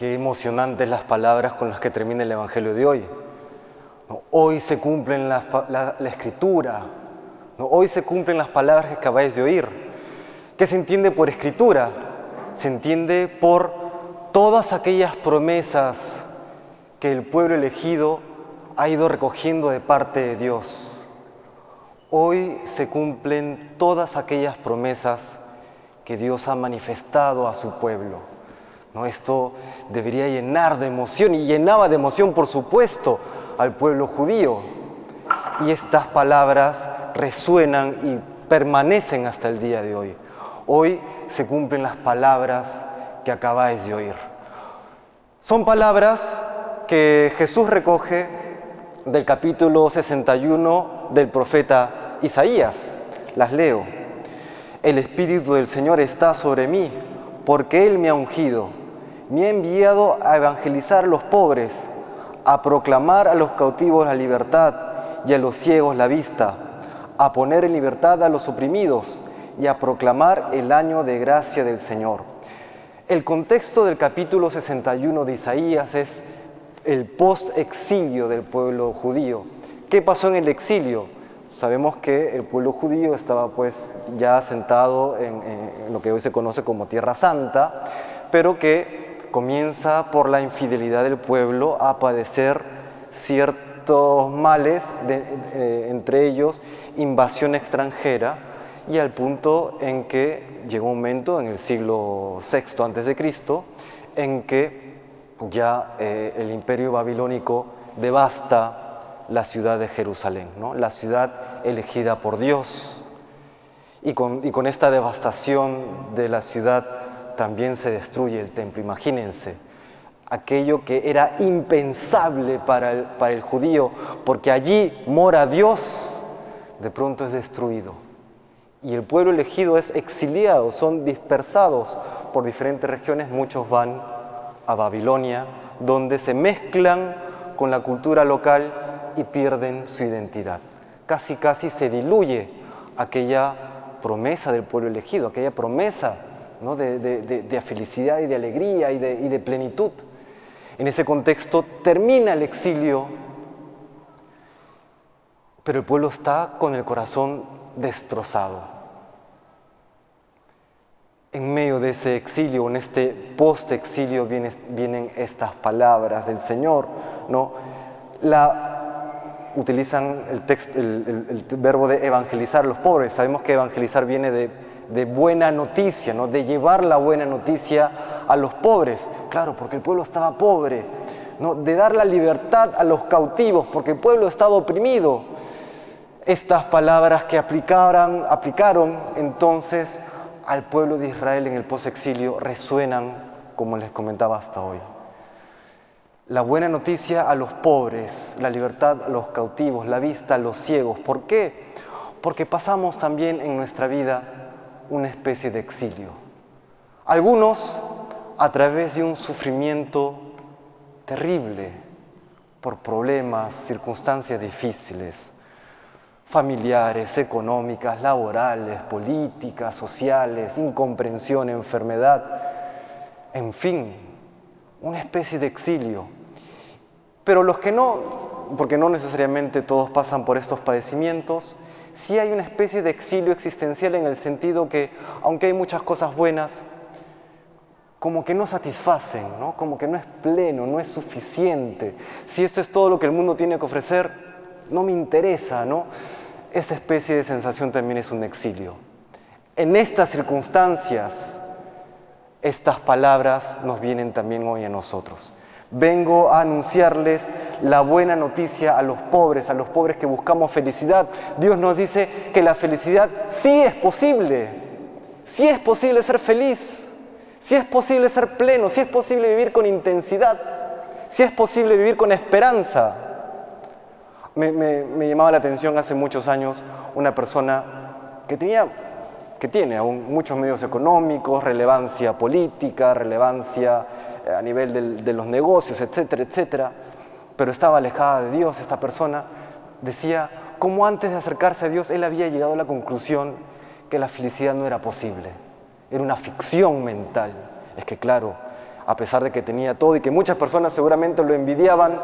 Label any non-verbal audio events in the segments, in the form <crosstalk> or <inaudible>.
Qué emocionantes las palabras con las que termina el Evangelio de hoy. Hoy se cumplen la, escritura. Hoy se cumplen las palabras que acabáis de oír. ¿Qué se entiende por escritura? Se entiende por todas aquellas promesas que el pueblo elegido ha ido recogiendo de parte de Dios. Hoy se cumplen todas aquellas promesas que Dios ha manifestado a su pueblo. ¿No? Esto debería llenar de emoción y llenaba de emoción, por supuesto, al pueblo judío. Y estas palabras resuenan y permanecen hasta el día de hoy. Hoy se cumplen las palabras que acabáis de oír. Son palabras que Jesús recoge del capítulo 61 del profeta Isaías. Las leo. El Espíritu del Señor está sobre mí, porque Él me ha ungido me ha enviado a evangelizar a los pobres, a proclamar a los cautivos la libertad y a los ciegos la vista, a poner en libertad a los oprimidos y a proclamar el año de gracia del Señor. El contexto del capítulo 61 de Isaías es el post-exilio del pueblo judío. ¿Qué pasó en el exilio? Sabemos que el pueblo judío estaba pues ya asentado en, en lo que hoy se conoce como Tierra Santa, pero que comienza por la infidelidad del pueblo a padecer ciertos males, entre ellos invasión extranjera, y al punto en que llegó un momento en el siglo VI antes de Cristo en que ya eh, el imperio babilónico devasta la ciudad de Jerusalén, ¿no? la ciudad elegida por Dios. Y con, y con esta devastación de la ciudad también se destruye el templo. Imagínense, aquello que era impensable para el, para el judío, porque allí mora Dios, de pronto es destruido. Y el pueblo elegido es exiliado, son dispersados por diferentes regiones, muchos van a Babilonia, donde se mezclan con la cultura local y pierden su identidad. Casi, casi se diluye aquella promesa del pueblo elegido, aquella promesa de, felicidad y de alegría y de, plenitud. En ese contexto termina el exilio, pero el pueblo está con el corazón destrozado. En medio de ese exilio, en este post-exilio, vienen, estas palabras del Señor. ¿no? La, utilizan el, texto, el verbo de evangelizar los pobres. Sabemos que evangelizar viene de de buena noticia, ¿no? de llevar la buena noticia a los pobres. Claro, porque el pueblo estaba pobre. ¿no? De dar la libertad a los cautivos, porque el pueblo estaba oprimido. Estas palabras que aplicaron, aplicaron entonces al pueblo de Israel en el posexilio resuenan, como les comentaba hasta hoy. La buena noticia a los pobres, la libertad a los cautivos, la vista a los ciegos. ¿Por qué? Porque pasamos también en nuestra vida una especie de exilio. Algunos a través de un sufrimiento terrible por problemas, circunstancias difíciles, familiares, económicas, laborales, políticas, sociales, incomprensión, enfermedad, en fin, una especie de exilio. Pero los que no, porque no necesariamente todos pasan por estos padecimientos, sí hay una especie de exilio existencial en el sentido que, aunque hay muchas cosas buenas, como que no satisfacen, ¿no? como que no es pleno, no es suficiente. Si esto es todo lo que el mundo tiene que ofrecer, no me interesa, ¿no? Esa especie de sensación también es un exilio. En estas circunstancias, estas palabras nos vienen también hoy a nosotros. Vengo a anunciarles la buena noticia a los pobres, a los pobres que buscamos felicidad. Dios nos dice que la felicidad sí es posible, sí es posible ser feliz, sí es posible ser pleno, sí es posible vivir con intensidad, sí es posible vivir con esperanza. Me, llamaba la atención hace muchos años una persona que tenía que tiene aún muchos medios económicos, relevancia política, relevancia a nivel de los negocios, etcétera, etcétera, pero estaba alejada de Dios esta persona, decía cómo antes de acercarse a Dios él había llegado a la conclusión que la felicidad no era posible, era una ficción mental. Es que claro, a pesar de que tenía todo y que muchas personas seguramente lo envidiaban,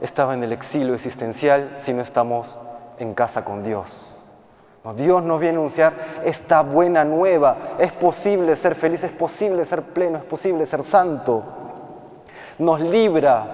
estaba en el exilio existencial si no estamos en casa con Dios. Dios nos viene a anunciar esta buena nueva. Es posible ser feliz, es posible ser pleno, es posible ser santo. Nos libra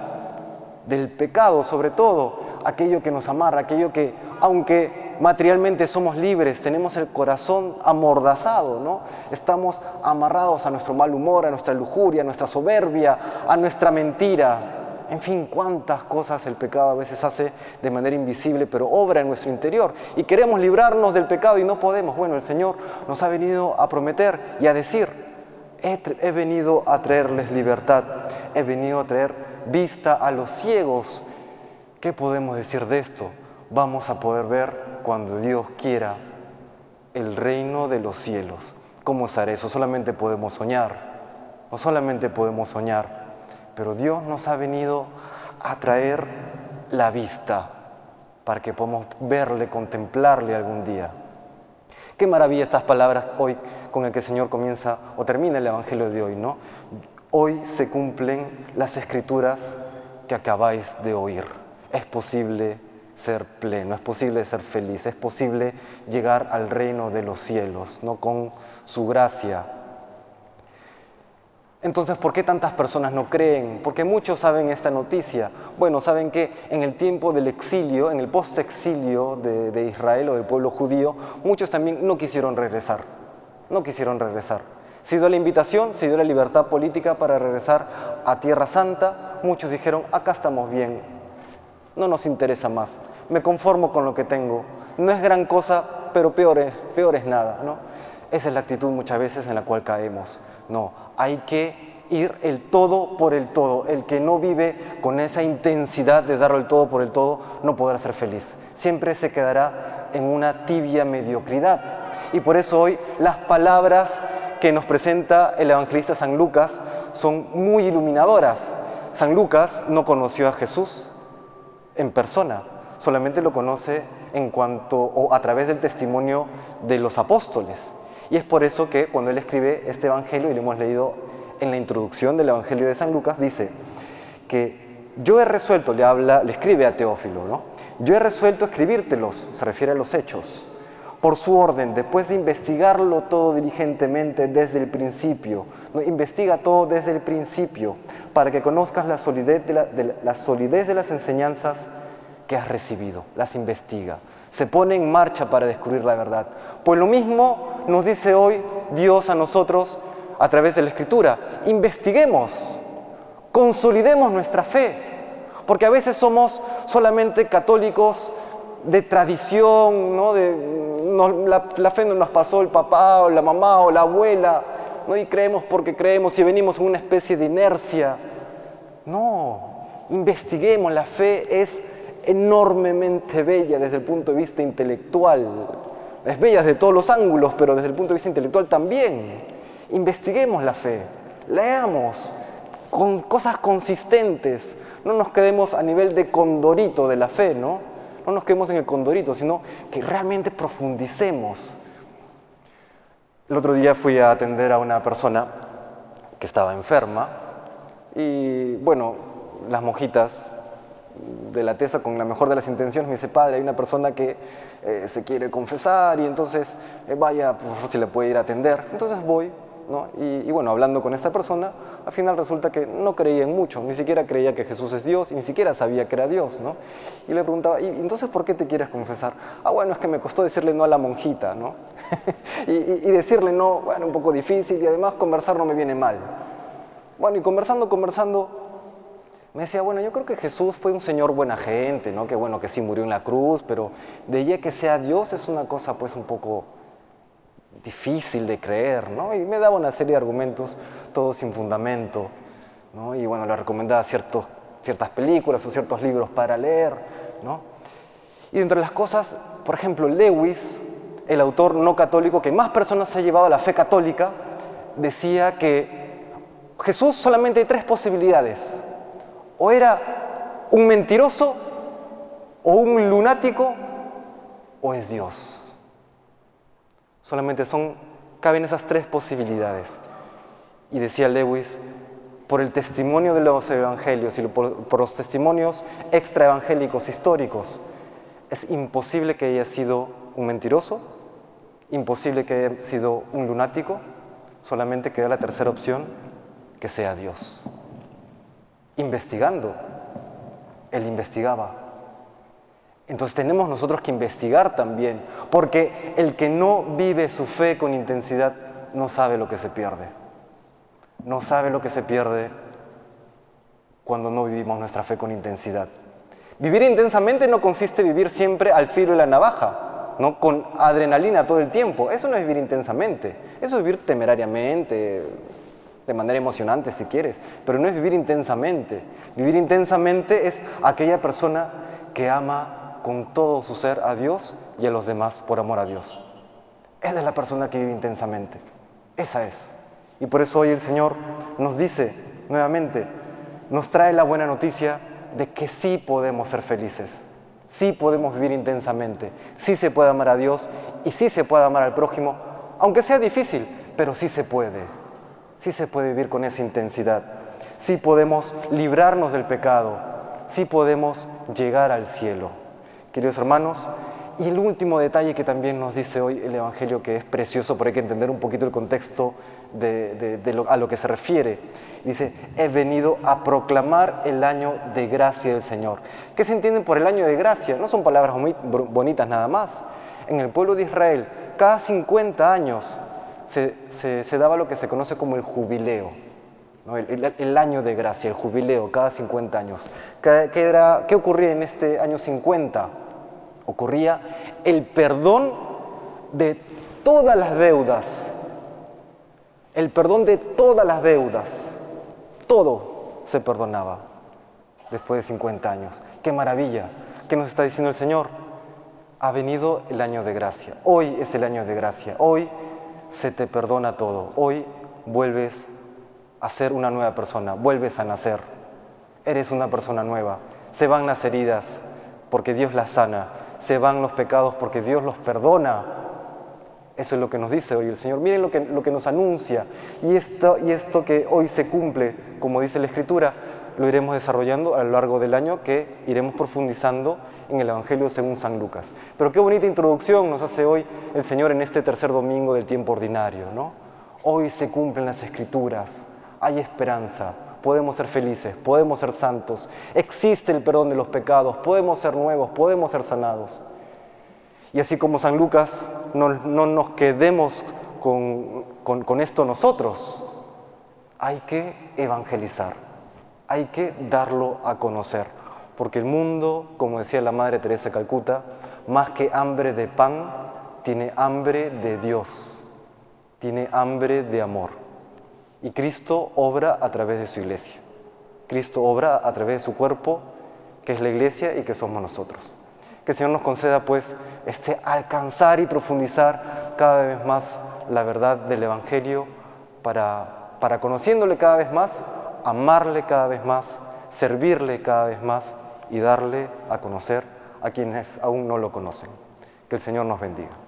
del pecado, sobre todo aquello que nos amarra, aquello que, aunque materialmente somos libres, tenemos el corazón amordazado, ¿no? Estamos amarrados a nuestro mal humor, a nuestra lujuria, a nuestra soberbia, a nuestra mentira. En fin, cuántas cosas el pecado a veces hace de manera invisible, pero obra en nuestro interior. Y queremos librarnos del pecado y no podemos. Bueno, el Señor nos ha venido a prometer y a decir, he, venido a traerles libertad, he venido a traer vista a los ciegos. ¿Qué podemos decir de esto? Vamos a poder ver cuando Dios quiera el reino de los cielos. ¿Cómo será eso? Solamente podemos soñar. No solamente podemos soñar pero Dios nos ha venido a traer la vista para que podamos verle, contemplarle algún día. Qué maravilla estas palabras hoy con el que el Señor comienza o termina el Evangelio de hoy, ¿no? Hoy se cumplen las escrituras que acabáis de oír. Es posible ser pleno, es posible ser feliz, es posible llegar al reino de los cielos, ¿no? Con su gracia, entonces, ¿por qué tantas personas no creen? Porque muchos saben esta noticia. Bueno, saben que en el tiempo del exilio, en el post-exilio de, Israel o del pueblo judío, muchos también no quisieron regresar. No quisieron regresar. Se dio la invitación, se dio la libertad política para regresar a Tierra Santa. Muchos dijeron, acá estamos bien, no nos interesa más, me conformo con lo que tengo. No es gran cosa, pero peor es, nada. ¿no? Esa es la actitud muchas veces en la cual caemos. No, hay que ir el todo por el todo. El que no vive con esa intensidad de darlo el todo por el todo no podrá ser feliz. Siempre se quedará en una tibia mediocridad. Y por eso hoy las palabras que nos presenta el evangelista San Lucas son muy iluminadoras. San Lucas no conoció a Jesús en persona, solamente lo conoce en cuanto o a través del testimonio de los apóstoles. Y es por eso que cuando él escribe este Evangelio, y lo hemos leído en la introducción del Evangelio de San Lucas, dice que yo he resuelto, le habla, le escribe a Teófilo, ¿no? Yo he resuelto escribírtelos, se refiere a los hechos, por su orden, después de investigarlo todo diligentemente desde el principio. ¿no? Investiga todo desde el principio para que conozcas la solidez de, la solidez de las enseñanzas que has recibido, las investiga se pone en marcha para descubrir la verdad. Pues lo mismo nos dice hoy Dios a nosotros a través de la Escritura. Investiguemos, consolidemos nuestra fe, porque a veces somos solamente católicos de tradición, ¿no? De, la, fe no nos pasó el papá o la mamá o la abuela, ¿no? y creemos porque creemos y venimos en una especie de inercia. No, investiguemos, la fe es enormemente bella desde el punto de vista intelectual. Es bella desde todos los ángulos, pero desde el punto de vista intelectual también. Investiguemos la fe, leamos con cosas consistentes, no nos quedemos a nivel de condorito de la fe, ¿no? No nos quedemos en el condorito, sino que realmente profundicemos. El otro día fui a atender a una persona que estaba enferma y bueno, las monjitas de la tesa con la mejor de las intenciones, me dice, padre, hay una persona que eh, se quiere confesar y entonces eh, vaya, por favor, si le puede ir a atender. Entonces voy, ¿no? Y, bueno, hablando con esta persona, al final resulta que no creía en mucho, ni siquiera creía que Jesús es Dios y ni siquiera sabía que era Dios, ¿no? Y le preguntaba, ¿y entonces por qué te quieres confesar? Ah, bueno, es que me costó decirle no a la monjita, ¿no? <laughs> y, y decirle no, bueno, un poco difícil y además conversar no me viene mal. Bueno, y conversando, conversando, me decía, bueno, yo creo que Jesús fue un Señor buena gente, ¿no? Que bueno, que sí murió en la cruz, pero de ella que sea Dios es una cosa pues un poco difícil de creer, ¿no? Y me daba una serie de argumentos, todos sin fundamento, ¿no? Y bueno, le recomendaba ciertos, ciertas películas o ciertos libros para leer, ¿no? Y dentro de las cosas, por ejemplo, Lewis, el autor no católico que más personas ha llevado a la fe católica, decía que Jesús solamente hay tres posibilidades o era un mentiroso, o un lunático, o es Dios. Solamente son, caben esas tres posibilidades. Y decía Lewis, por el testimonio de los evangelios y por, los testimonios extraevangélicos históricos, es imposible que haya sido un mentiroso, imposible que haya sido un lunático, solamente queda la tercera opción, que sea Dios. Investigando, Él investigaba. Entonces tenemos nosotros que investigar también, porque el que no vive su fe con intensidad no sabe lo que se pierde. No sabe lo que se pierde cuando no vivimos nuestra fe con intensidad. Vivir intensamente no consiste en vivir siempre al filo de la navaja, ¿no? con adrenalina todo el tiempo. Eso no es vivir intensamente, eso es vivir temerariamente, de manera emocionante si quieres, pero no es vivir intensamente. Vivir intensamente es aquella persona que ama con todo su ser a Dios y a los demás por amor a Dios. Esa es la persona que vive intensamente. Esa es. Y por eso hoy el Señor nos dice nuevamente, nos trae la buena noticia de que sí podemos ser felices, sí podemos vivir intensamente, sí se puede amar a Dios y sí se puede amar al prójimo, aunque sea difícil, pero sí se puede, sí se puede vivir con esa intensidad, sí podemos librarnos del pecado, sí podemos llegar al cielo queridos hermanos. Y el último detalle que también nos dice hoy el Evangelio, que es precioso, pero hay que entender un poquito el contexto a lo que se refiere. Dice, he venido a proclamar el año de gracia del Señor. ¿Qué se entiende por el año de gracia? No son palabras muy bonitas nada más. En el pueblo de Israel, cada 50 años se, daba lo que se conoce como el jubileo. El, año de gracia, el jubileo, cada 50 años. ¿Qué, era, ¿Qué ocurría en este año 50? ocurría el perdón de todas las deudas, el perdón de todas las deudas, todo se perdonaba después de 50 años. ¡Qué maravilla! ¿Qué nos está diciendo el Señor? Ha venido el año de gracia, hoy es el año de gracia, hoy se te perdona todo, hoy vuelves a ser una nueva persona, vuelves a nacer, eres una persona nueva, se van las heridas porque Dios las sana, se van los pecados porque Dios los perdona. Eso es lo que nos dice hoy el Señor. Miren lo que, lo que nos anuncia. Y esto, y esto que hoy se cumple, como dice la Escritura, lo iremos desarrollando a lo largo del año que iremos profundizando en el Evangelio según San Lucas. Pero qué bonita introducción nos hace hoy el Señor en este tercer domingo del tiempo ordinario. ¿no? Hoy se cumplen las Escrituras, hay esperanza, podemos ser felices, podemos ser santos, existe el perdón de los pecados, podemos ser nuevos, podemos ser sanados. Y así como San Lucas, no, nos quedemos con, con esto nosotros, hay que evangelizar, hay que darlo a conocer, porque el mundo, como decía la Madre Teresa de Calcuta, más que hambre de pan, tiene hambre de Dios, tiene hambre de amor. Y Cristo obra a través de su iglesia. Cristo obra a través de su cuerpo, que es la iglesia y que somos nosotros. Que el Señor nos conceda pues este alcanzar y profundizar cada vez más la verdad del Evangelio para, para conociéndole cada vez más, amarle cada vez más, servirle cada vez más y darle a conocer a quienes aún no lo conocen. Que el Señor nos bendiga.